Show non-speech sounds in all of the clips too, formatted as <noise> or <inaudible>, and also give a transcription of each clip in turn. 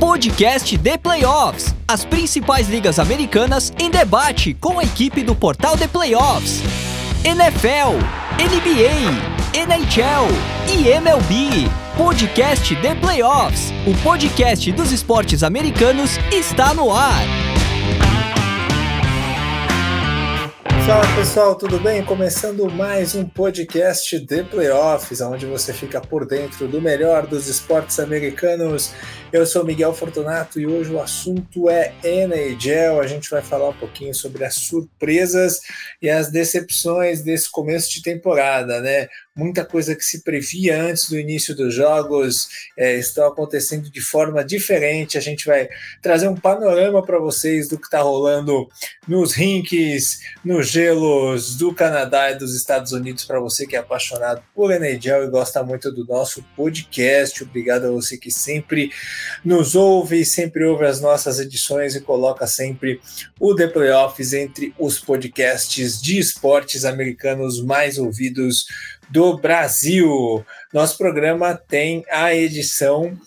podcast de playoffs. As principais ligas americanas em debate com a equipe do portal de playoffs. NFL, NBA, NHL e MLB. Podcast de playoffs. O podcast dos esportes americanos está no ar. Fala pessoal, tudo bem? Começando mais um podcast de playoffs, onde você fica por dentro do melhor dos esportes americanos. Eu sou Miguel Fortunato e hoje o assunto é NHL. A gente vai falar um pouquinho sobre as surpresas e as decepções desse começo de temporada, né? muita coisa que se previa antes do início dos jogos é, estão acontecendo de forma diferente. A gente vai trazer um panorama para vocês do que está rolando nos rinks, nos gelos do Canadá e dos Estados Unidos, para você que é apaixonado por NHL e gosta muito do nosso podcast. Obrigado a você que sempre nos ouve, sempre ouve as nossas edições e coloca sempre o The Playoffs entre os podcasts de esportes americanos mais ouvidos do Brasil. Nosso programa tem a edição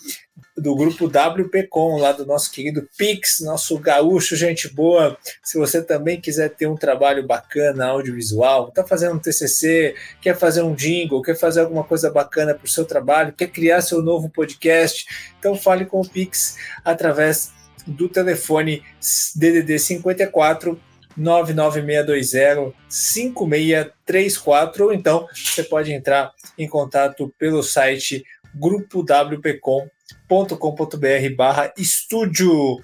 do grupo WPcom, lá do nosso querido Pix, nosso gaúcho, gente boa. Se você também quiser ter um trabalho bacana, audiovisual, está fazendo um TCC, quer fazer um jingle, quer fazer alguma coisa bacana para o seu trabalho, quer criar seu novo podcast, então fale com o Pix através do telefone DDD 54 99620 5634 ou então você pode entrar em contato pelo site grupowpcom.com.br barra estúdio.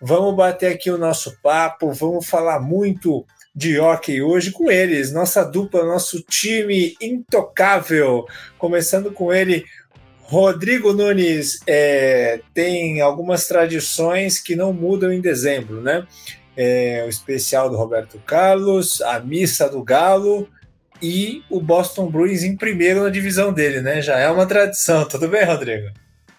Vamos bater aqui o nosso papo, vamos falar muito de hockey hoje com eles, nossa dupla, nosso time intocável, começando com ele, Rodrigo Nunes é, tem algumas tradições que não mudam em dezembro, né? é, o especial do Roberto Carlos, a missa do Galo e o Boston Bruins em primeiro na divisão dele, né? Já é uma tradição. Tudo bem, Rodrigo?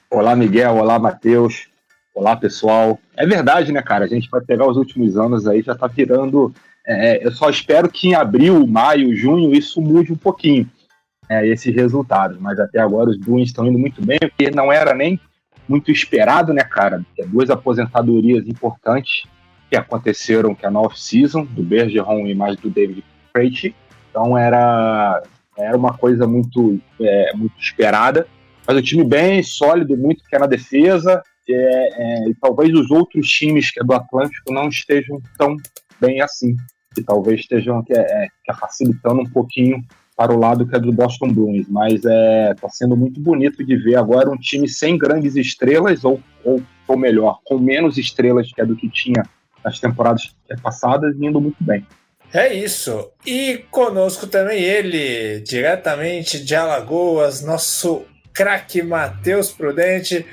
Olá, Miguel. Olá, Matheus. Olá, pessoal. É verdade, né, cara? A gente vai pegar os últimos anos aí, já tá virando. É, eu só espero que em abril, maio, junho isso mude um pouquinho, é, esses resultados. Mas até agora os Bruins estão indo muito bem, porque não era nem muito esperado, né, cara? É duas aposentadorias importantes que aconteceram, que é na off-season, do Bergeron e mais do David Krejci. Então era, era uma coisa muito, é, muito esperada. Mas o time bem sólido, muito que é na defesa, é, é, e talvez os outros times que é do Atlântico não estejam tão bem assim, que talvez estejam que é, é, que é facilitando um pouquinho para o lado que é do Boston Bruins, mas é tá sendo muito bonito de ver agora um time sem grandes estrelas ou, ou, ou melhor, com menos estrelas que é do que tinha nas temporadas passadas indo muito bem. É isso. E conosco também ele, diretamente de Alagoas, nosso craque Matheus Prudente.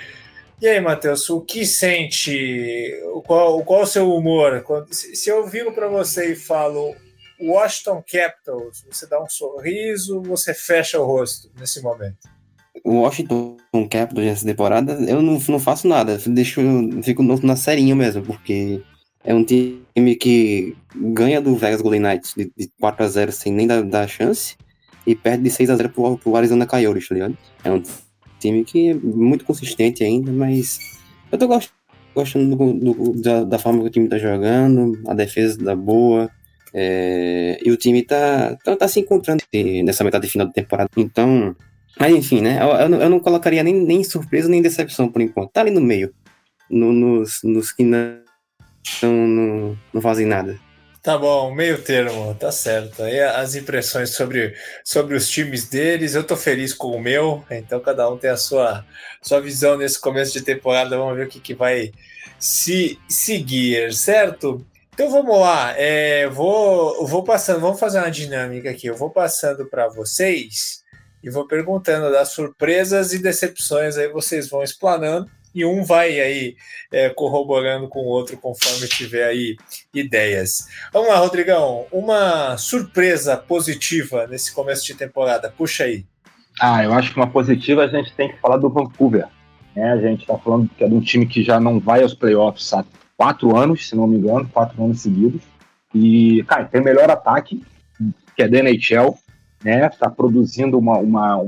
E aí, Matheus, o que sente? Qual, qual o seu humor? se eu viro para você e falo Washington Capitals, você dá um sorriso, você fecha o rosto nesse momento? O Washington Capitals nessa temporada, eu não, não faço nada, deixo, fico na serinha mesmo, porque é um time que ganha do Vegas Golden Knights de, de 4 a 0 sem nem dar, dar chance e perde de 6 a 0 pro, pro Arizona Coyotes, tá ligado? É um time que é muito consistente ainda, mas eu tô gostando, gostando do, do, da, da, forma que o time tá jogando, a defesa da boa, é, e o time tá, tá, tá, se encontrando nessa metade final da temporada. Então, mas enfim, né? Eu, eu, não, eu não colocaria nem, nem surpresa nem decepção por enquanto. Tá ali no meio. No, nos, nos que não, não, não fazem nada. Tá bom, meio termo, tá certo. Aí as impressões sobre, sobre os times deles, eu tô feliz com o meu, então cada um tem a sua, sua visão nesse começo de temporada, vamos ver o que, que vai se seguir, certo? Então vamos lá, é, vou, vou passando, vamos fazer uma dinâmica aqui, eu vou passando para vocês e vou perguntando das surpresas e decepções, aí vocês vão explanando e um vai aí é, corroborando com o outro conforme tiver aí ideias. Vamos lá, Rodrigão, uma surpresa positiva nesse começo de temporada, puxa aí. Ah, eu acho que uma positiva a gente tem que falar do Vancouver. Né? A gente está falando que é de um time que já não vai aos playoffs há quatro anos, se não me engano, quatro anos seguidos. E, cara, tem o melhor ataque, que é da NHL, né? Está produzindo uma, uma,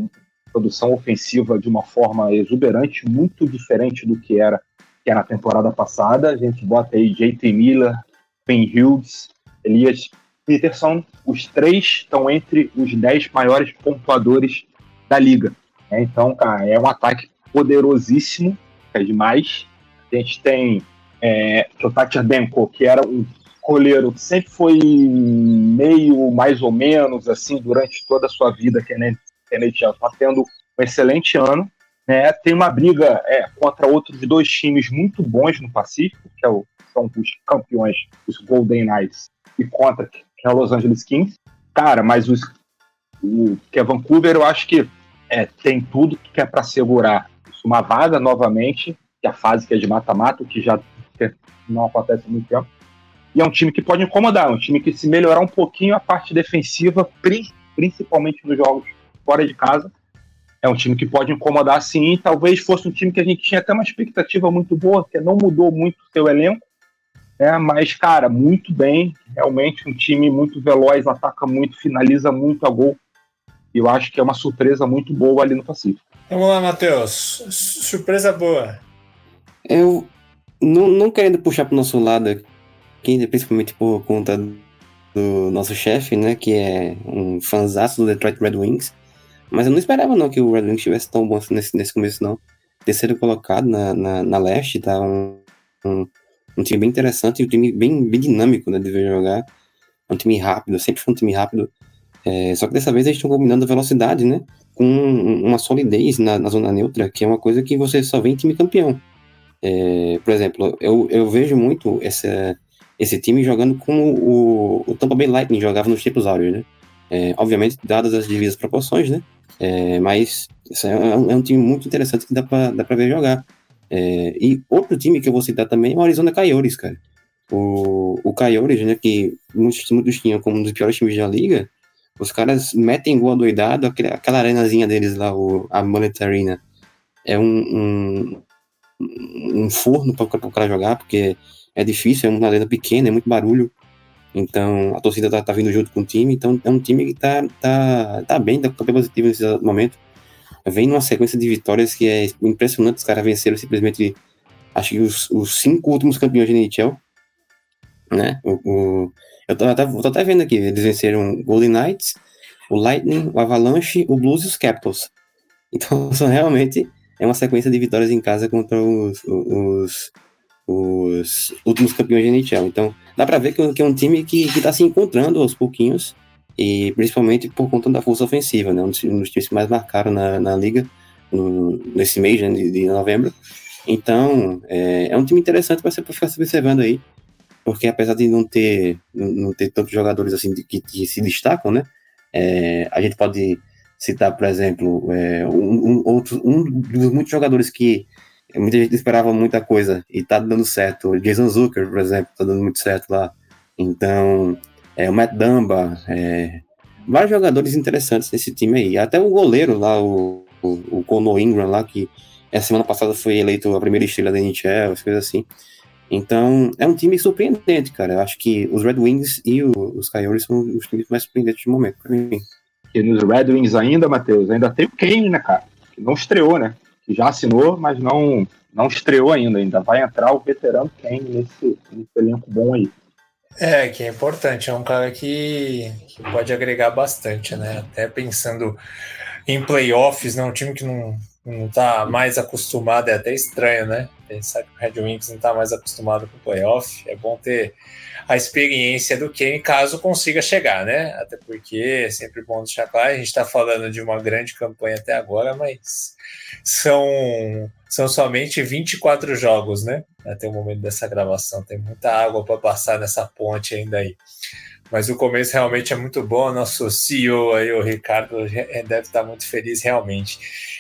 produção ofensiva de uma forma exuberante, muito diferente do que era que é na temporada passada. A gente bota aí JT Miller, Ben Hughes, Elias Peterson. Os três estão entre os dez maiores pontuadores da liga. É, então, cara, é um ataque poderosíssimo, é demais. A gente tem é, Denko, que era um goleiro que sempre foi meio mais ou menos assim durante toda a sua vida que a NHL está tendo um excelente ano. Né? Tem uma briga é, contra outros dois times muito bons no Pacífico, que é o, são os campeões, os Golden Knights, e contra que é o Los Angeles Kings. Cara, mas os, o que é Vancouver, eu acho que é, tem tudo que é para segurar uma vaga novamente, que é a fase que é de mata-mata, que já não acontece há muito tempo. E é um time que pode incomodar, é um time que se melhorar um pouquinho a parte defensiva, principalmente nos jogos fora de casa, é um time que pode incomodar sim. Talvez fosse um time que a gente tinha até uma expectativa muito boa, que não mudou muito o seu elenco, né? mas, cara, muito bem. Realmente um time muito veloz, ataca muito, finaliza muito a gol. Eu acho que é uma surpresa muito boa ali no Pacífico. Vamos lá, Matheus. Surpresa boa. Eu, não, não querendo puxar para o nosso lado aqui, principalmente por conta do nosso chefe, né, que é um fanzaço do Detroit Red Wings, mas eu não esperava não que o Red Wings estivesse tão bom nesse, nesse começo, não. Terceiro colocado na, na, na leste, tá um, um, um, time bem interessante e um time bem, bem dinâmico né, de ver jogar. É um time rápido, sempre foi um time rápido. É, só que dessa vez eles estão combinando velocidade, né? Com uma solidez na, na, zona neutra, que é uma coisa que você só vê em time campeão. É, por exemplo, eu, eu vejo muito essa, esse time jogando como o, o Tampa Bay Lightning jogava nos tempos áureos, né? É, obviamente, dadas as devidas proporções, né? É, mas é um, é um, time muito interessante que dá pra, dá pra ver jogar. É, e outro time que eu vou citar também é o Arizona Coyotes, cara. O, o Coyotes, né, que muitos, muitos tinham como um dos piores times da liga, os caras metem gol doidado, aquela, aquela arenazinha deles lá, o, a Mullet Arena, é um, um, um forno para o cara jogar, porque é difícil, é uma arena pequena, é muito barulho. Então, a torcida tá, tá vindo junto com o time. Então, é um time que tá, tá, tá bem, tá bem positivo nesse momento. Vem numa sequência de vitórias que é impressionante. Os caras venceram simplesmente, acho que os, os cinco últimos campeões de NHL. Né? O, o, eu tô até, tô até vendo aqui, eles venceram o Golden Knights, o Lightning, o Avalanche, o Blues e os Capitals. Então, <laughs> são realmente é uma sequência de vitórias em casa contra os, os, os últimos campeões de NHL. Então, dá para ver que, é um time que está se encontrando aos pouquinhos, e principalmente por conta da força ofensiva, né? Um dos, um dos times que mais marcaram na, na liga no, nesse mês né, de, de, novembro. Então, é, é um time interessante para você ficar se observando aí, porque apesar de não ter, não ter tantos jogadores assim que, que se destacam, né? É, a gente pode citar, por exemplo, é, um, um, outro, um dos muitos jogadores que muita gente esperava muita coisa e tá dando certo. Jason Zucker, por exemplo, tá dando muito certo lá. Então, é, o Matt Dumba, é, vários jogadores interessantes nesse time aí. Até o goleiro lá, o, o, o Conor Ingram lá, que essa semana passada foi eleito a primeira estrela da NHL, as coisas assim. Então, é um time surpreendente, cara. Eu acho que os Red Wings e o, os Coyotes são os times mais surpreendentes do momento, pra mim. E nos Red Wings ainda, Matheus, ainda tem o Kane, né, cara? Que não estreou, né? Que já assinou, mas não, não estreou ainda. Ainda vai entrar o veterano Kane nesse, nesse elenco bom aí. É, que é importante, é um cara que, que pode agregar bastante, né? Até pensando em playoffs, né? Um time que não, não tá mais acostumado, é até estranho, né? Pensar que o Red Wings não tá mais acostumado com playoff. É bom ter a experiência do Kane caso consiga chegar, né? Até porque é sempre bom deixar claro, a gente está falando de uma grande campanha até agora, mas são, são somente 24 jogos, né? Até o momento dessa gravação. Tem muita água para passar nessa ponte ainda aí. Mas o começo realmente é muito bom. Nosso CEO aí, o Ricardo, deve estar muito feliz realmente.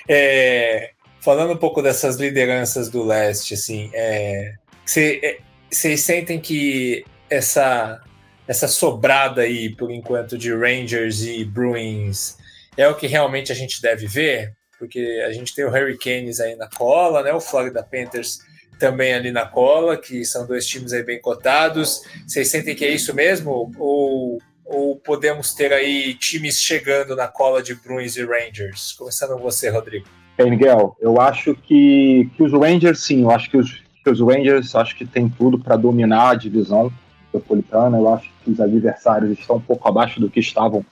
É, falando um pouco dessas lideranças do leste, assim, é, vocês é, sentem que essa essa sobrada aí, por enquanto, de Rangers e Bruins é o que realmente a gente deve ver? Porque a gente tem o Hurricanes aí na cola, né? O Florida Panthers também ali na cola, que são dois times aí bem cotados. Vocês sentem que é isso mesmo? Ou, ou podemos ter aí times chegando na cola de Bruins e Rangers? Começando com você, Rodrigo. Hey, Miguel, eu acho que, que os Rangers, sim, eu acho que os que os Rangers acho que tem tudo para dominar a divisão metropolitana. Eu acho que os adversários estão um pouco abaixo do que estavam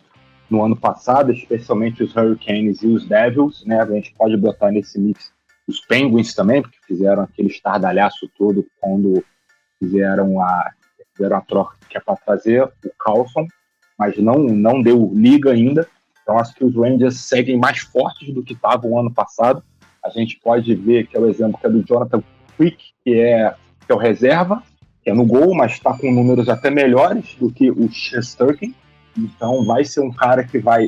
no ano passado, especialmente os Hurricanes e os Devils, né? A gente pode botar nesse mix os Penguins também, porque fizeram aquele estardalhaço todo quando fizeram a, fizeram a troca que é para trazer o Carlson, mas não, não deu liga ainda. Então acho que os Rangers seguem mais fortes do que estavam ano passado. A gente pode ver que é o exemplo que é do Jonathan Quick, que é, que é o reserva, que é no gol, mas está com números até melhores do que o Shesterkin. Então vai ser um cara que vai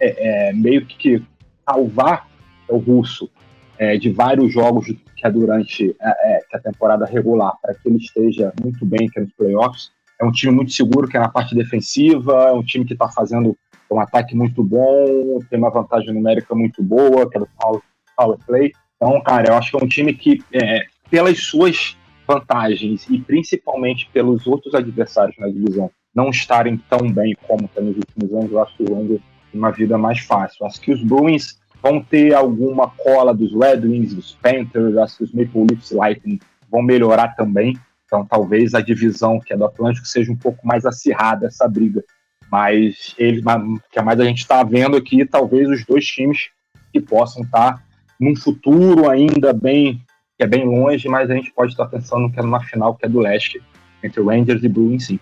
é, é, meio que salvar o russo é, de vários jogos que é durante é, é, a temporada regular, para que ele esteja muito bem aqui nos playoffs. É um time muito seguro, que é na parte defensiva, é um time que está fazendo um ataque muito bom, tem uma vantagem numérica muito boa, que é do power, play. Então, cara, eu acho que é um time que, é, pelas suas vantagens e principalmente pelos outros adversários na divisão não estarem tão bem como está nos últimos anos, eu acho que o Rangers uma vida mais fácil. Acho que os Bruins vão ter alguma cola dos Red Wings, dos Panthers, acho que os Maple Leafs Lightning vão melhorar também. Então talvez a divisão que é do Atlântico seja um pouco mais acirrada essa briga. Mas ele, que mais a gente está vendo aqui, talvez os dois times que possam estar tá num futuro ainda bem que é bem longe, mas a gente pode estar tá pensando que é numa final que é do leste entre Rangers e Bruins, sim.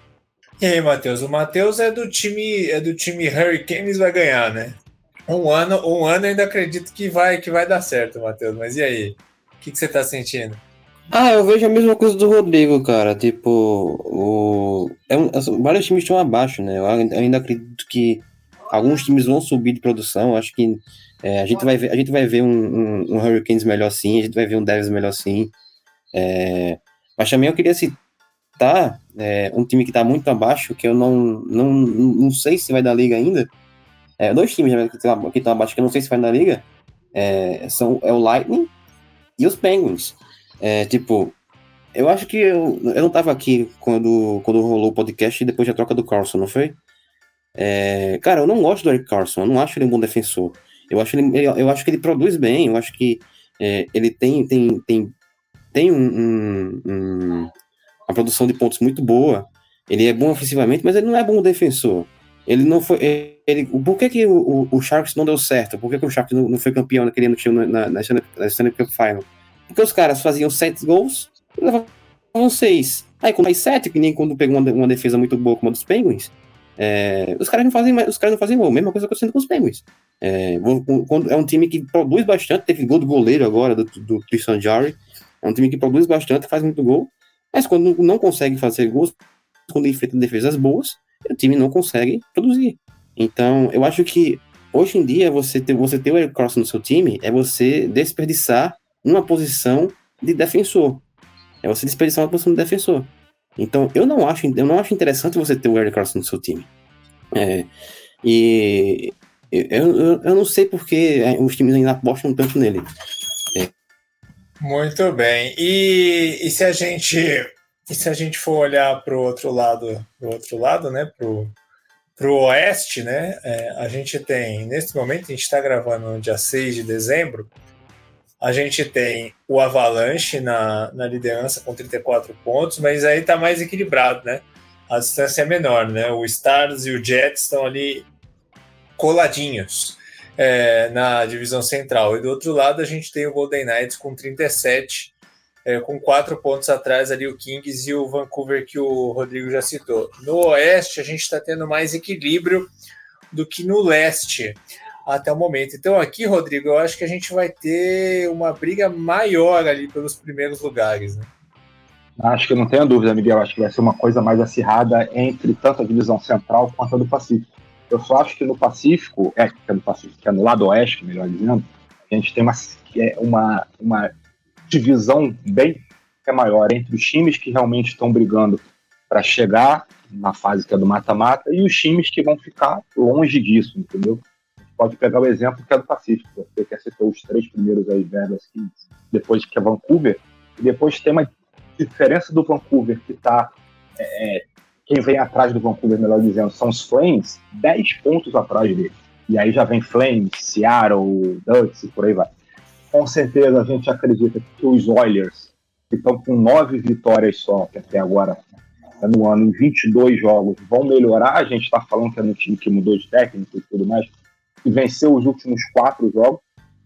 E aí, Matheus? O Matheus é do time é do time Hurricanes vai ganhar, né? Um ano, um ano ainda acredito que vai, que vai dar certo, Matheus. Mas e aí? O que, que você tá sentindo? Ah, eu vejo a mesma coisa do Rodrigo, cara. Tipo, o... É um, assim, vários times estão abaixo, né? Eu ainda acredito que alguns times vão subir de produção. Acho que é, a, gente vai ver, a gente vai ver um, um, um, Hurricanes melhor sim, a gente vai ver um Devils melhor sim. É, mas também eu queria citar é, um time que está muito abaixo, que eu não, não, não sei se vai dar liga ainda, é, dois times né, que estão abaixo, que eu não sei se vai na liga, é, são é o Lightning e os Penguins. É, tipo, eu acho que eu, eu não tava aqui quando, quando rolou o podcast e depois da troca do Carlson, não foi? É, cara, eu não gosto do Eric Carlson, eu não acho ele um bom defensor. Eu acho, ele, eu acho que ele produz bem, eu acho que é, ele tem, tem, tem, tem um, um, um, uma produção de pontos muito boa. Ele é bom ofensivamente, mas ele não é bom defensor. Ele não foi. Ele, por que, que o, o, Sharks não deu certo? Por que, que o Sharks não, não foi campeão naquele ano que tinha na, na, na Stanley Cup Final? Porque os caras faziam sete gols e levavam seis. Aí quando faz sete, que nem quando pegou uma, uma defesa muito boa como a dos Penguins, é, os caras não fazem os caras não fazem gol. Mesma coisa acontecendo com os Penguins. É, é um time que produz bastante, teve gol do goleiro agora, do, do Christian Jarry. É um time que produz bastante, faz muito gol, mas quando não consegue fazer gols, quando enfrenta defesas boas, o time não consegue produzir. Então, eu acho que hoje em dia você ter, você ter o Eric Cross no seu time é você desperdiçar uma posição de defensor. É você desperdiçar uma posição de defensor. Então, eu não acho, eu não acho interessante você ter o Eric Cross no seu time. É, e eu, eu, eu, não sei porque é, os times ainda apostam tanto nele. É. Muito bem. E, e se a gente e se a gente for olhar para o outro lado, pro outro lado, né, pro, pro oeste, né, é, a gente tem, nesse momento, a gente está gravando no dia 6 de dezembro, a gente tem o Avalanche na, na liderança com 34 pontos, mas aí está mais equilibrado, né? A distância é menor, né? O Stars e o Jets estão ali coladinhos é, na divisão central. E do outro lado a gente tem o Golden Knights com 37 é, com quatro pontos atrás ali o Kings e o Vancouver que o Rodrigo já citou. No Oeste a gente está tendo mais equilíbrio do que no Leste até o momento. Então aqui, Rodrigo, eu acho que a gente vai ter uma briga maior ali pelos primeiros lugares, né? Acho que não tenho dúvida, Miguel. Acho que vai ser uma coisa mais acirrada entre tanto a divisão central quanto a do Pacífico. Eu só acho que no Pacífico, é, que é no Pacífico, que é no lado oeste, melhor dizendo, a gente tem uma, é, uma, uma divisão bem é maior entre os times que realmente estão brigando para chegar na fase que é do mata-mata e os times que vão ficar longe disso, entendeu? Pode pegar o exemplo que é do Pacífico, você que citou os três primeiros aí, Vegas, Kings, depois que é Vancouver, e depois tem uma diferença do Vancouver que está é, é, quem vem atrás do Vancouver, melhor dizendo, são os Flames, 10 pontos atrás dele. E aí já vem Flames, Seattle, Ducks e por aí vai com certeza a gente acredita que os Oilers que estão com nove vitórias só, que até agora tá no ano, em 22 jogos, vão melhorar. A gente está falando que é no time que mudou de técnico e tudo mais, que venceu os últimos quatro jogos.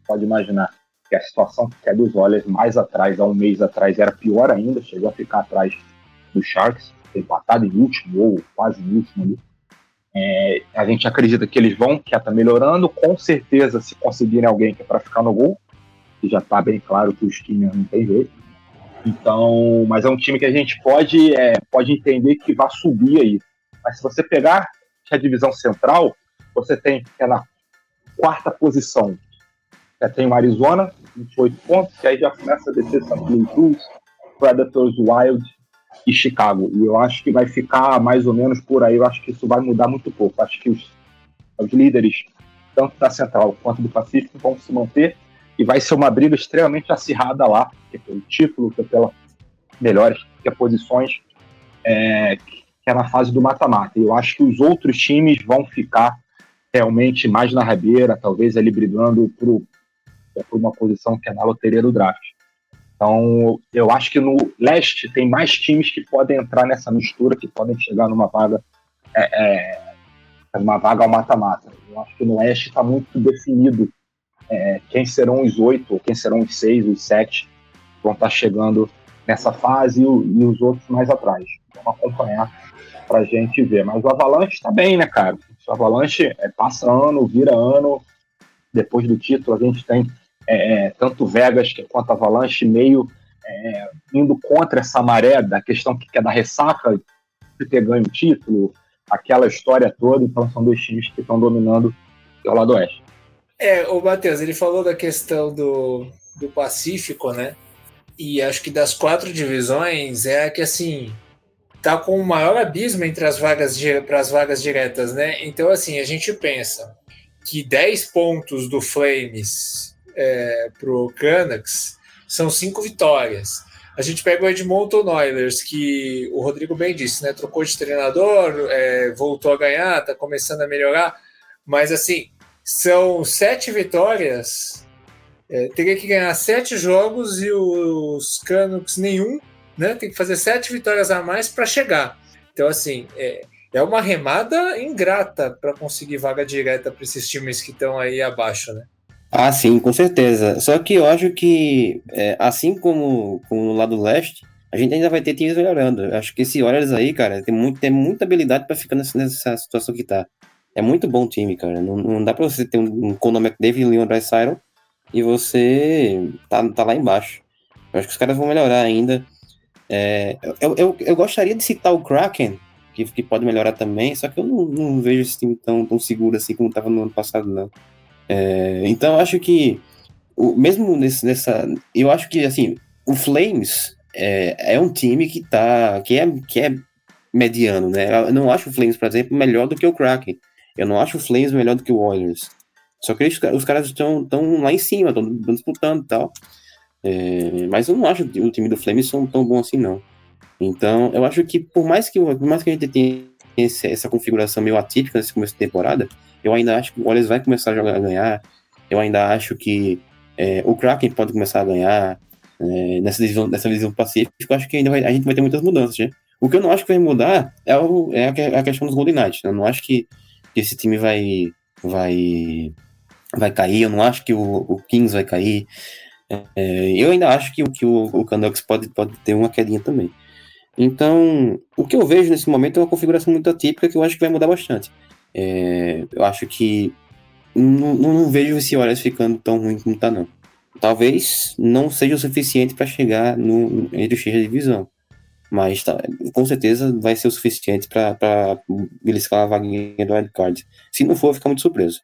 Pode imaginar que a situação que é dos Oilers mais atrás, há um mês atrás, era pior ainda, chegou a ficar atrás do Sharks, empatado em último ou quase em último ali. É, a gente acredita que eles vão, que está melhorando. Com certeza, se conseguirem alguém que é para ficar no gol, que já está bem claro que o Skinner não tem jeito. Então, mas é um time que a gente pode, é, pode entender que vai subir aí. Mas se você pegar é a divisão central, você tem que é na quarta posição. Já tem o Arizona, 28 pontos, que aí já começa a descer St. Louis Predators, Wild e Chicago. E eu acho que vai ficar mais ou menos por aí. Eu acho que isso vai mudar muito pouco. Acho que os, os líderes, tanto da Central quanto do Pacífico, vão se manter. E vai ser uma briga extremamente acirrada lá, que é pelo título, que é pela melhores que é posições, é, que é na fase do mata-mata. Eu acho que os outros times vão ficar realmente mais na rabeira, talvez ali brigando por, uma posição que é na loteria do draft. Então, eu acho que no leste tem mais times que podem entrar nessa mistura, que podem chegar numa vaga, é, é, numa vaga ao mata-mata. Eu acho que no oeste está muito definido é, quem serão os oito, quem serão os seis, os sete, que vão estar tá chegando nessa fase e, e os outros mais atrás. Vamos acompanhar para a gente ver. Mas o Avalanche está bem, né, cara? O Avalanche é, passa ano, vira ano. Depois do título, a gente tem é, é, tanto Vegas quanto Avalanche meio é, indo contra essa maré da questão que é da ressaca de ter ganho o título, aquela história toda. Então são dois times que estão dominando o lado oeste. É, o Matheus, ele falou da questão do, do Pacífico, né? E acho que das quatro divisões é a que assim tá com o maior abismo entre as vagas para as vagas diretas, né? Então assim, a gente pensa que 10 pontos do Flames é, para o Canucks são cinco vitórias. A gente pega o Edmonton Oilers, que o Rodrigo bem disse, né? Trocou de treinador, é, voltou a ganhar, está começando a melhorar, mas assim, são sete vitórias. É, teria que ganhar sete jogos e os Canucks nenhum, né? Tem que fazer sete vitórias a mais para chegar. Então, assim, é, é uma remada ingrata para conseguir vaga direta para esses times que estão aí abaixo, né? Ah, sim, com certeza. Só que eu acho que, é, assim como, como no lado leste, a gente ainda vai ter times melhorando. Eu acho que esse Oilers aí, cara, tem, muito, tem muita habilidade para ficar nessa, nessa, situação que tá. É muito bom time, cara. Não, não dá para você ter um, um Conor McDavid e Leon e você tá, tá lá embaixo. Eu acho que os caras vão melhorar ainda. É, eu, eu, eu gostaria de citar o Kraken, que, que pode melhorar também, só que eu não, não vejo esse time tão, tão seguro assim como estava no ano passado, não. É, então, eu acho que, o, mesmo nesse, nessa. Eu acho que, assim, o Flames é, é um time que tá. Que é, que é mediano, né? Eu não acho o Flames, por exemplo, melhor do que o Kraken. Eu não acho o Flames melhor do que o Oilers. Só que eles, os caras estão lá em cima, estão disputando e tal. É, mas eu não acho o time do Flames são tão bom assim, não. Então, eu acho que por mais que, por mais que a gente tenha essa configuração meio atípica nesse começo de temporada, eu ainda acho que o Oilers vai começar a jogar a ganhar. Eu ainda acho que é, o Kraken pode começar a ganhar é, nessa divisão, nessa divisão pacífica. Eu acho que ainda vai, a gente vai ter muitas mudanças, né? O que eu não acho que vai mudar é, o, é a, questão dos Golden Knights. Né? Eu não acho que, que, esse time vai, vai, vai cair. Eu não acho que o, o Kings vai cair. É, eu ainda acho que, que o, o Canucks pode, pode ter uma quedinha também. Então, o que eu vejo nesse momento é uma configuração muito atípica que eu acho que vai mudar bastante. É, eu acho que não, não, vejo esse Oilers ficando tão ruim como tá, não. Talvez não seja o suficiente para chegar no, entre os da divisão. Mas tá, com certeza vai ser o suficiente para beliscar a vaguinha do wildcard. Se não for, fica muito surpreso.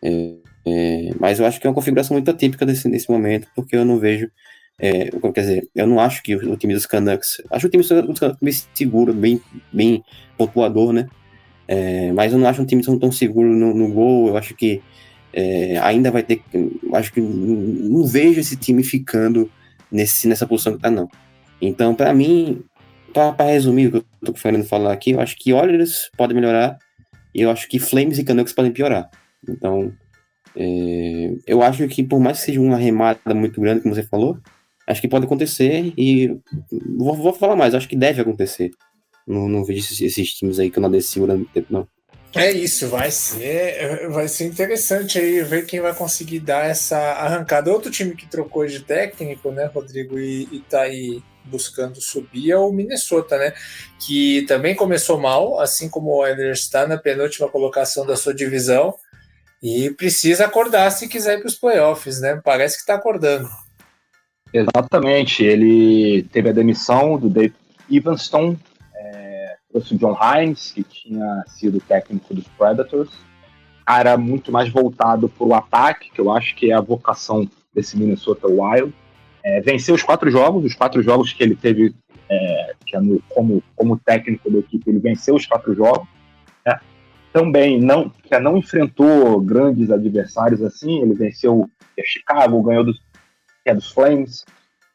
É, é, mas eu acho que é uma configuração muito atípica desse, desse momento, porque eu não vejo. É, quer dizer, eu não acho que o, o time dos Canucks. Acho o time dos Canucks bem seguro, bem, bem pontuador, né? É, mas eu não acho um time tão, tão seguro no, no, gol. Eu acho que é, ainda vai ter. Acho que não, vejo esse time ficando nesse, nessa posição que tá, não. Então, para mim, para resumir o que eu tô querendo falar aqui, eu acho que Oilers pode melhorar e eu acho que Flames e Canucks podem piorar. Então, é, eu acho que por mais que seja uma remada muito grande, como você falou, acho que pode acontecer e vou, vou falar mais, acho que deve acontecer. Não, não vejo esses, esses times aí que não desci durante tempo, não. É isso, vai ser, vai ser interessante aí ver quem vai conseguir dar essa arrancada. Outro time que trocou de técnico, né, Rodrigo, e, e tá aí buscando subir é o Minnesota, né? Que também começou mal, assim como o Oilers está na penúltima colocação da sua divisão e precisa acordar se quiser ir para os playoffs, né? Parece que está acordando. Exatamente. Ele teve a demissão do Dave Evanston, é, trouxe o John Hines, que tinha sido técnico dos Predators. Cara muito mais voltado para o ataque, que eu acho que é a vocação desse Minnesota Wild. É, venceu os quatro jogos, os quatro jogos que ele teve é, que é no, como, como técnico da equipe, ele venceu os quatro jogos. Também não, que não enfrentou grandes adversários assim, ele venceu é Chicago, ganhou dos, é dos Flames.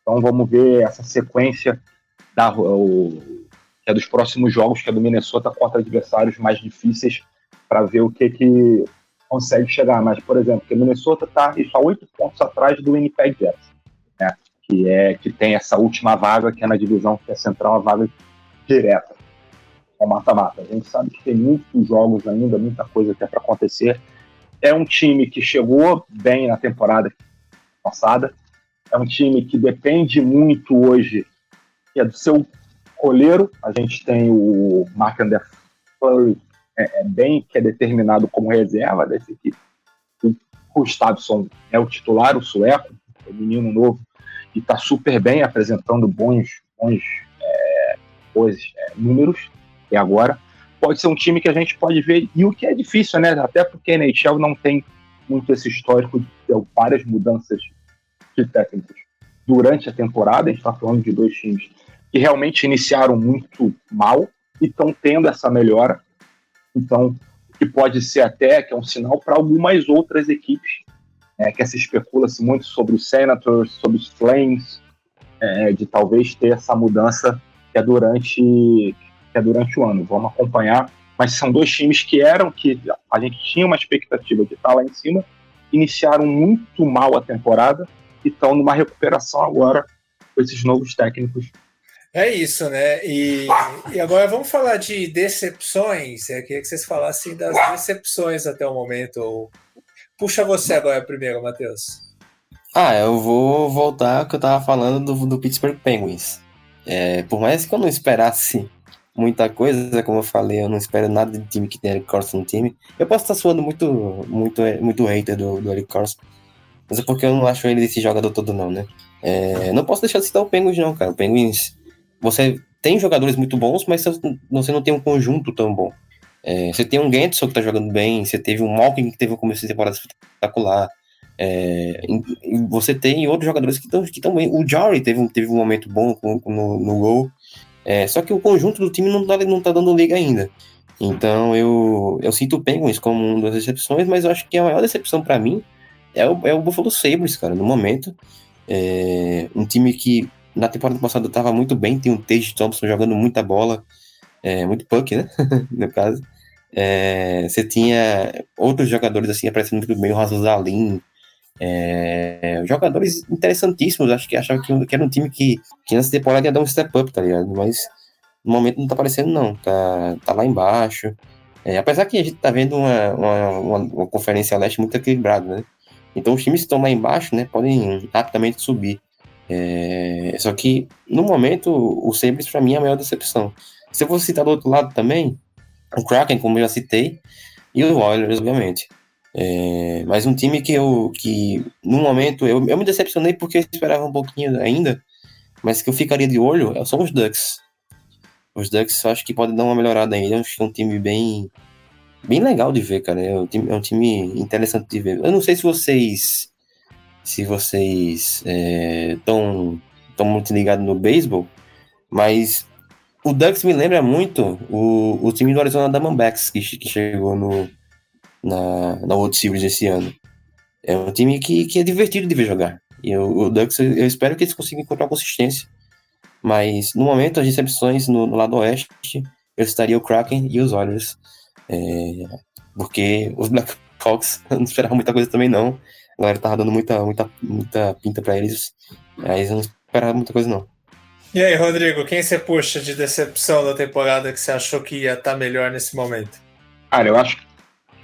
Então vamos ver essa sequência da, o, é dos próximos jogos, que é do Minnesota contra adversários mais difíceis, para ver o que, que consegue chegar. Mas, por exemplo, que o Minnesota está oito pontos atrás do Winnipeg Jets né? que é que tem essa última vaga que é na divisão que é central, a vaga direta, é mata-mata. A gente sabe que tem muitos jogos ainda, muita coisa que é para acontecer. É um time que chegou bem na temporada passada, é um time que depende muito hoje é do seu coleiro. A gente tem o Mark Ander Fleury, é, é, bem que é determinado como reserva dessa equipe. O Gustafsson é o titular, o sueco, o menino novo e está super bem, apresentando bons, bons é, coisas, é, números, e agora pode ser um time que a gente pode ver, e o que é difícil, né? Até porque a NHL não tem muito esse histórico de ter várias mudanças de técnicos durante a temporada. A gente está falando de dois times que realmente iniciaram muito mal e estão tendo essa melhora. Então, que pode ser até que é um sinal para algumas outras equipes é, que se especula-se muito sobre os Senators, sobre os Flames, é, de talvez ter essa mudança que é durante que é durante o ano. Vamos acompanhar. Mas são dois times que eram que a gente tinha uma expectativa de estar lá em cima, iniciaram muito mal a temporada e estão numa recuperação agora com esses novos técnicos. É isso, né? E, e agora vamos falar de decepções. Eu queria que vocês falassem das decepções até o momento, Puxa você agora primeiro, Matheus. Ah, eu vou voltar ao que eu tava falando do, do Pittsburgh Penguins. É, por mais que eu não esperasse muita coisa, como eu falei, eu não espero nada de time que tem Eric Carson no time. Eu posso estar suando muito, muito, muito hater do, do Eric Carson, mas é porque eu não acho ele esse jogador todo, não, né? É, não posso deixar de citar o Penguins, não, cara. O Penguins, você tem jogadores muito bons, mas você não tem um conjunto tão bom. É, você tem um Gantson que tá jogando bem, você teve um Malkin que teve um começo de temporada espetacular. É, você tem outros jogadores que estão que bem. O Jari teve um, teve um momento bom no, no gol. É, só que o conjunto do time não tá, não tá dando liga ainda. Então eu, eu sinto o Penguins como uma das decepções, mas eu acho que a maior decepção para mim é o, é o Buffalo Sabres, cara, no momento. É, um time que na temporada passada estava muito bem, tem um Tage Thompson jogando muita bola, é, muito puck, né? <laughs> no caso. É, você tinha outros jogadores assim aparecendo muito bem, o Razuzalin, é, jogadores interessantíssimos. Acho que achava que, que, era um time que, que nessa temporada ia dar um step up, tá ligado? Mas no momento não tá aparecendo, não. Tá, tá lá embaixo. É, apesar que a gente tá vendo uma, uma, uma, uma conferência leste muito equilibrada, né? Então os times que estão lá embaixo, né, podem rapidamente subir. É, só que no momento o Sabres para mim é a maior decepção. Se eu for citar do outro lado também, o Kraken, como eu já citei, e o Oilers, obviamente. É, mas um time que eu, que no momento, eu, eu me decepcionei porque eu esperava um pouquinho ainda, mas que eu ficaria de olho é, são os Ducks. Os Ducks eu acho que podem dar uma melhorada ainda, acho que é um time bem bem legal de ver, cara. É um time, é um time interessante de ver. Eu não sei se vocês se vocês estão é, tão muito ligados no beisebol, mas o Ducks me lembra muito o, o time do Arizona Diamondbacks que, que chegou no, na, na World Series esse ano. É um time que, que é divertido de ver jogar. E eu, o Ducks, eu espero que eles consigam encontrar consistência. Mas no momento, as recepções no, no lado oeste, eu estaria o Kraken e os Oilers. É, porque os Blackhawks, <laughs> eu não esperava muita coisa também não. A galera tava dando muita, muita, muita pinta para eles. Mas eu esperar muita coisa, não. E aí, Rodrigo, quem você puxa de decepção da temporada que você achou que ia estar tá melhor nesse momento? Cara, eu acho que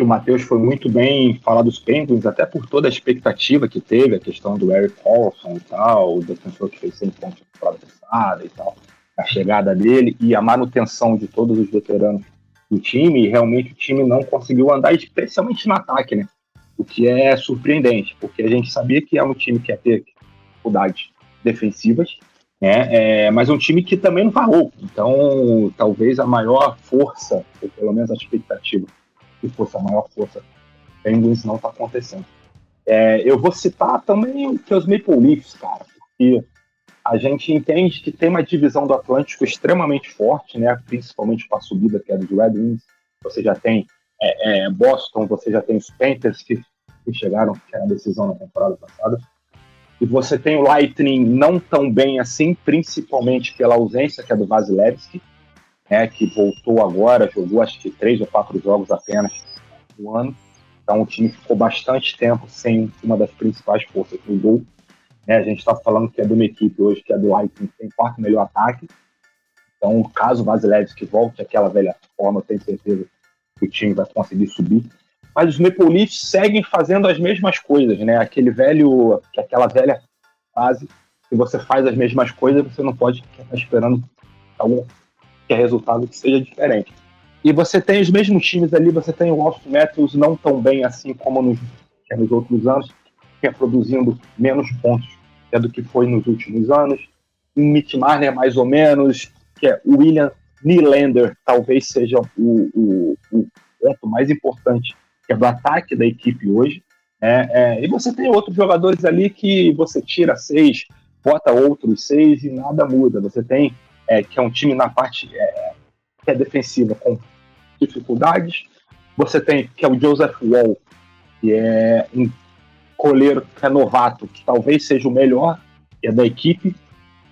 o Matheus foi muito bem falar dos Penguins, até por toda a expectativa que teve, a questão do Eric Paulson e tal, o defensor que fez 100 pontos na temporada passada e tal, a chegada dele e a manutenção de todos os veteranos do time, e realmente o time não conseguiu andar, especialmente no ataque, né? O que é surpreendente, porque a gente sabia que é um time que ia ter dificuldades defensivas, né? É, mas um time que também não parou. Então, talvez a maior força, ou pelo menos a expectativa que a maior força, Penguins não está acontecendo. É, eu vou citar também que os Maple Leafs, cara, porque a gente entende que tem uma divisão do Atlântico extremamente forte, né? Principalmente com a subida que é dos Red Wings. Você já tem é, é, Boston, você já tem os Panthers que, que chegaram, que era a decisão na temporada passada. E você tem o Lightning não tão bem assim, principalmente pela ausência que é do Vasilevski, né, que voltou agora, jogou acho que três ou quatro jogos apenas no ano. Então o time ficou bastante tempo sem uma das principais forças no gol. Né, a gente está falando que é de uma equipe hoje que é do Lightning, tem quarto melhor ataque. Então, caso o Vasilevski volte àquela velha forma, eu tenho certeza que o time vai conseguir subir mas os Maple Leafs seguem fazendo as mesmas coisas, né? Aquele velho, aquela velha fase que você faz as mesmas coisas, você não pode estar esperando algum que é resultado que seja diferente. E você tem os mesmos times ali, você tem o Austin Matthews não tão bem assim como nos, é nos outros anos, que é produzindo menos pontos é do que foi nos últimos anos. Mitch Marner mais ou menos, que é o William Nylander, talvez seja o, o, o ponto mais importante que é do ataque da equipe hoje. É, é, e você tem outros jogadores ali que você tira seis, bota outros seis e nada muda. Você tem é, que é um time na parte é, que é defensiva com dificuldades. Você tem que é o Joseph Wall, que é um coleiro que é novato, que talvez seja o melhor é da equipe.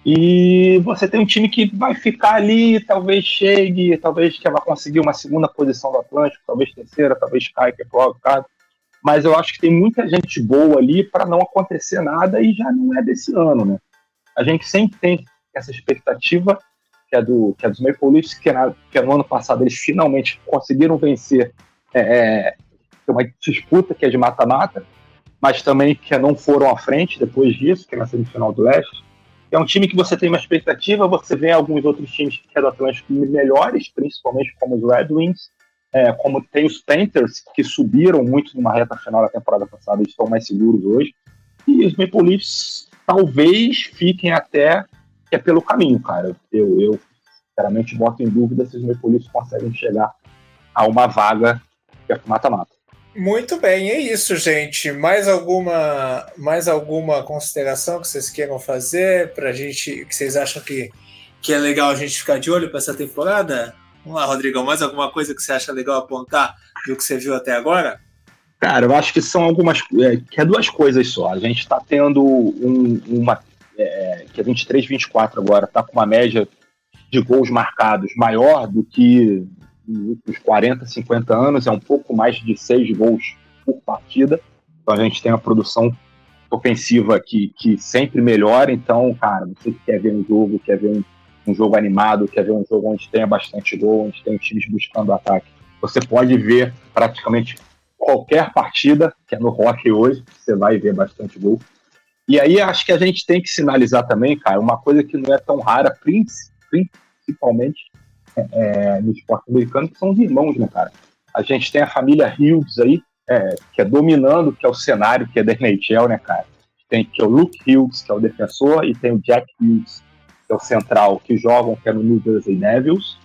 E você tem um time que vai ficar ali, talvez chegue, talvez que vai conseguir uma segunda posição do Atlântico, talvez terceira, talvez caia, que é provável, Mas eu acho que tem muita gente boa ali para não acontecer nada e já não é desse ano, né? A gente sempre tem essa expectativa que é, do, que é dos Maple Leafs, que, na, que no ano passado eles finalmente conseguiram vencer é, é, uma disputa que é de mata-mata, mas também que não foram à frente depois disso, que é na semifinal do Leste. É um time que você tem uma expectativa, você vê alguns outros times que é do Atlântico melhores, principalmente como os Red Wings, é, como tem os Panthers, que subiram muito numa reta final da temporada passada e estão mais seguros hoje, e os Maple Leafs talvez fiquem até que é pelo caminho, cara. Eu, eu sinceramente boto em dúvida se os Leafs conseguem chegar a uma vaga que é mata-mata. Muito bem, é isso, gente. Mais alguma, mais alguma consideração que vocês queiram fazer para gente, que vocês acham que, que é legal a gente ficar de olho para essa temporada? Vamos lá, Rodrigão, mais alguma coisa que você acha legal apontar do que você viu até agora? Cara, eu acho que são algumas, é, que é duas coisas só. A gente está tendo um, uma, é, que é 23, 24 agora, está com uma média de gols marcados maior do que nos últimos 40, 50 anos, é um pouco mais de seis gols por partida. Então a gente tem uma produção ofensiva que, que sempre melhora. Então, cara, você que quer ver um jogo, quer ver um, um jogo animado, quer ver um jogo onde tenha bastante gol, onde tem times buscando ataque, você pode ver praticamente qualquer partida, que é no rock hoje, você vai ver bastante gol. E aí acho que a gente tem que sinalizar também, cara, uma coisa que não é tão rara, principalmente é, no esporte americano, que são os irmãos, né, cara? A gente tem a família Hughes aí, é, que é dominando, que é o cenário que é da NHL, né, cara? Tem que é o Luke Hughes, que é o defensor, e tem o Jack Hughes, que é o central, que jogam, que é no New Jersey Devils.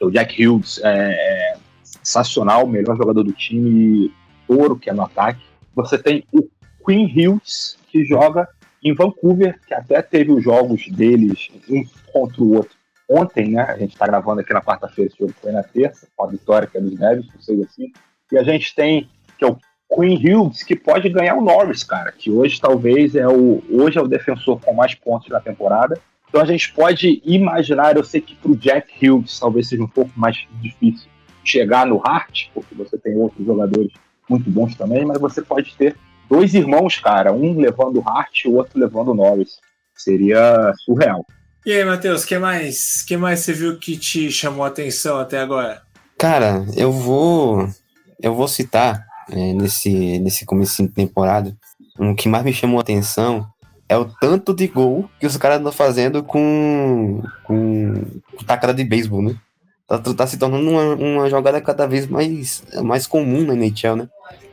O Jack Hughes é, é sensacional, melhor jogador do time, ouro, que é no ataque. Você tem o Quinn Hughes, que joga em Vancouver, que até teve os jogos deles um contra o outro ontem, né? A gente está gravando aqui na quarta-feira, esse jogo foi na terça, com a vitória que é dos Neves, por ser assim. E a gente tem que é o Queen Hughes, que pode ganhar o Norris, cara, que hoje talvez é o hoje é o defensor com mais pontos da temporada. Então a gente pode imaginar, eu sei que para o Jack Hughes talvez seja um pouco mais difícil chegar no Hart, porque você tem outros jogadores muito bons também, mas você pode ter dois irmãos, cara, um levando o Hart e o outro levando o Norris. seria surreal. E aí, Matheus, que mais, que mais você viu que te chamou a atenção até agora? Cara, eu vou eu vou citar é, nesse nesse começo de temporada um que mais me chamou a atenção é o tanto de gol que os caras estão fazendo com, com, com tacada de beisebol, né? Tá, tá, se tornando uma, uma jogada cada vez mais, mais comum na NHL, né?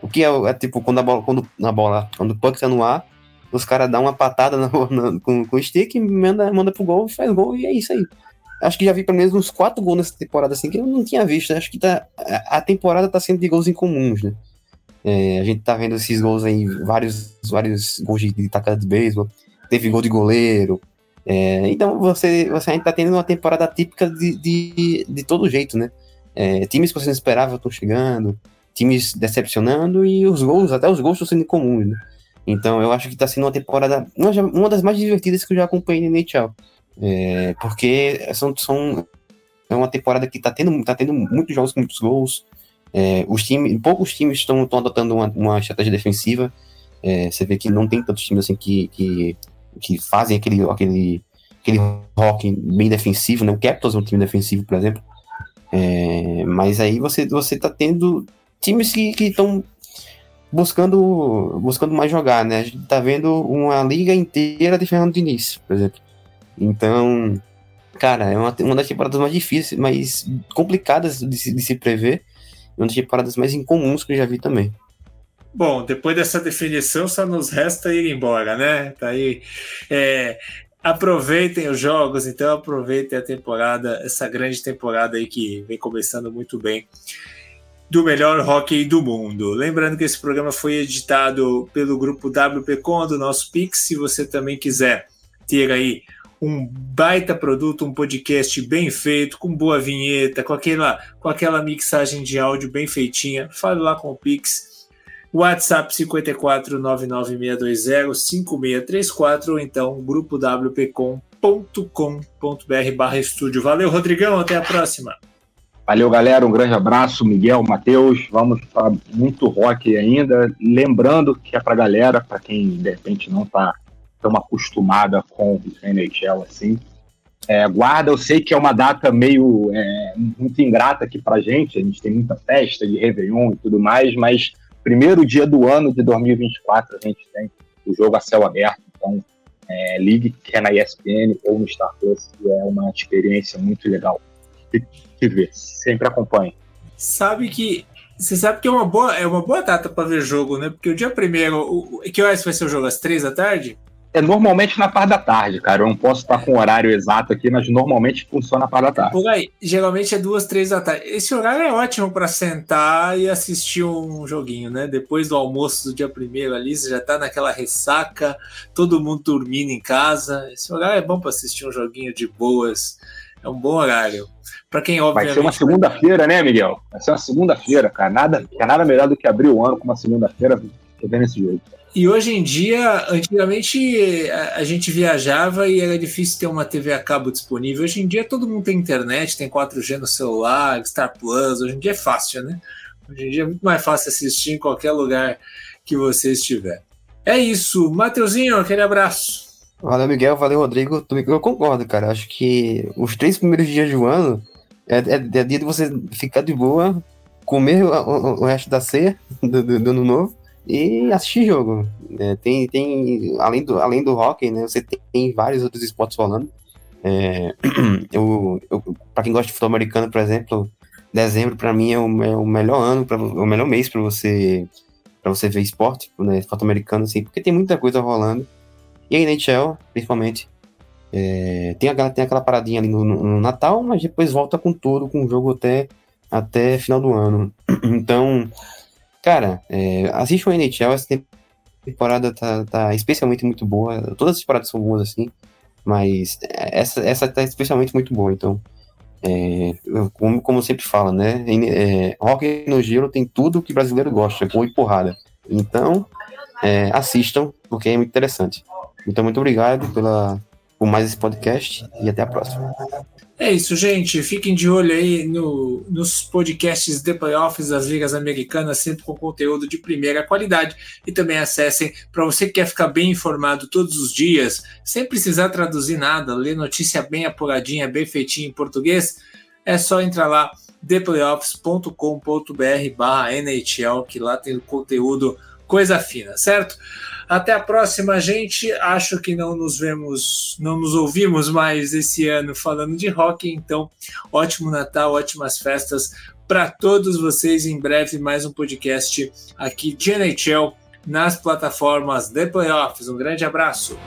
O que é, é tipo quando a bola, quando na bola, quando o puck tá no ar, os caras dão uma patada na, <laughs> na, com, com o stick, manda, manda pro gol, faz gol e é isso aí. Acho que já vi pelo menos uns quatro gols nessa temporada assim que eu não tinha visto. Acho que tá, a, a temporada tá sendo de gols incomuns, né? É, a gente tá vendo esses gols aí, vários, vários gols de, de tacada de beisebol, teve gol de goleiro. É, então você, você ainda tá tendo uma temporada típica de, de, de todo jeito, né? É, times que você não esperava estão chegando, times decepcionando e os gols, até os gols estão sendo comuns, né? Então eu acho que tá sendo uma temporada, uma, das mais divertidas que eu já acompanhei no NHL. É, porque são, são, é uma temporada que tá tendo, tá tendo muitos jogos com muitos gols, é, os times, poucos times estão adotando uma, uma, estratégia defensiva. É, você vê que não tem tantos times assim que, que, que fazem aquele, aquele, aquele rock bem defensivo, né? O Capitals é um time defensivo, por exemplo. É, mas aí você, você tá tendo times que estão buscando, buscando mais jogar, né? A gente tá vendo uma liga inteira de Fernando Diniz, por exemplo. Então, cara, é uma, uma das temporadas mais difíceis, mais complicadas de se, de se prever uma das paradas mais incomuns que eu já vi também. Bom, depois dessa definição, só nos resta ir embora, né? Tá aí. É, aproveitem os jogos, então aproveitem a temporada, essa grande temporada aí que vem começando muito bem do melhor hockey do mundo. Lembrando que esse programa foi editado pelo grupo WPcom do nosso Pix. Se você também quiser ter aí um baita produto, um podcast bem feito, com boa vinheta, com aquela, com aquela mixagem de áudio bem feitinha, fale lá com o Pix. WhatsApp 54 5634 ou então grupo wpcom.com.br barra estúdio. Valeu, Rodrigão, até a próxima. Valeu, galera. Um grande abraço, Miguel, Matheus. Vamos para muito rock ainda. Lembrando que é para galera, para quem de repente não está tão acostumada com o NHL assim. É, guarda, eu sei que é uma data meio é, muito ingrata aqui pra gente, a gente tem muita festa de Réveillon e tudo mais, mas primeiro dia do ano de 2024 a gente tem o jogo a céu aberto, então é, ligue que é na ESPN ou no Star Plus, é uma experiência muito legal ver, sempre acompanhe. Sabe que você sabe que é uma boa, é uma boa data para ver jogo, né? Porque o dia primeiro, o, que horas vai ser o jogo? Às três da tarde? é normalmente na parte da tarde, cara. Eu não posso estar com o horário exato aqui, mas normalmente funciona na parte da tarde. Por aí, geralmente é duas, três da tarde. Esse horário é ótimo para sentar e assistir um joguinho, né? Depois do almoço do dia primeiro ali, você já tá naquela ressaca, todo mundo dormindo em casa. Esse horário é bom para assistir um joguinho de boas. É um bom horário. Para quem obviamente. Vai ser uma segunda-feira, né, Miguel? Vai ser uma segunda-feira, cara. Nada, é nada melhor do que abrir o ano com uma segunda-feira vendo esse jogo. E hoje em dia, antigamente a, gente viajava e era difícil ter uma TV a cabo disponível. Hoje em dia todo mundo tem internet, tem 4G no celular, Star Plus. Hoje em dia é fácil, né? Hoje em dia é muito mais fácil assistir em qualquer lugar que você estiver. É isso. Mateuzinho, aquele abraço. Valeu, Miguel. Valeu, Rodrigo. Eu concordo, cara. Acho que os três primeiros dias do ano é, é, é dia de você ficar de boa, comer o, o, o resto da ceia do, do, do ano novo e assistir jogo. É, tem, tem além, do, além do hockey, né, você tem, tem vários outros esportes rolando. É, <clears throat> eu, eu para quem gosta de futebol americano, por exemplo, dezembro para mim é o, é o, melhor ano, pra, o melhor mês para você para você ver esporte, né, futebol americano, assim, porque tem muita coisa rolando. E a NHL, principalmente, é, tem, aquela, tem aquela paradinha ali no, no, Natal, mas depois volta com tudo, com o jogo até, até final do ano. <clears throat> Então, Cara, é, assiste o NHL, essa temporada tá, tá especialmente muito boa. Todas as temporadas são boas assim, mas essa, essa tá especialmente muito boa. Então, é, como, como sempre fala, né? É, hockey no gelo tem tudo que brasileiro gosta, gol e porrada. Então, é, assistam, porque é muito interessante. Então, muito obrigado pela, por mais esse podcast e até a próxima. É isso, gente. Fiquem de olho aí no, nos podcasts de playoffs das ligas americanas, sempre com conteúdo de primeira qualidade. E também acessem para você que quer ficar bem informado todos os dias, sem precisar traduzir nada, ler notícia bem apuradinha, bem feitinha em português. É só entrar lá, theplayoffs.com.br barra NHL, que lá tem conteúdo coisa fina, certo? Até a próxima, gente. Acho que não nos vemos, não nos ouvimos mais esse ano falando de rock. Então, ótimo Natal, ótimas festas para todos vocês. Em breve, mais um podcast aqui de NHL nas plataformas de playoffs. Um grande abraço.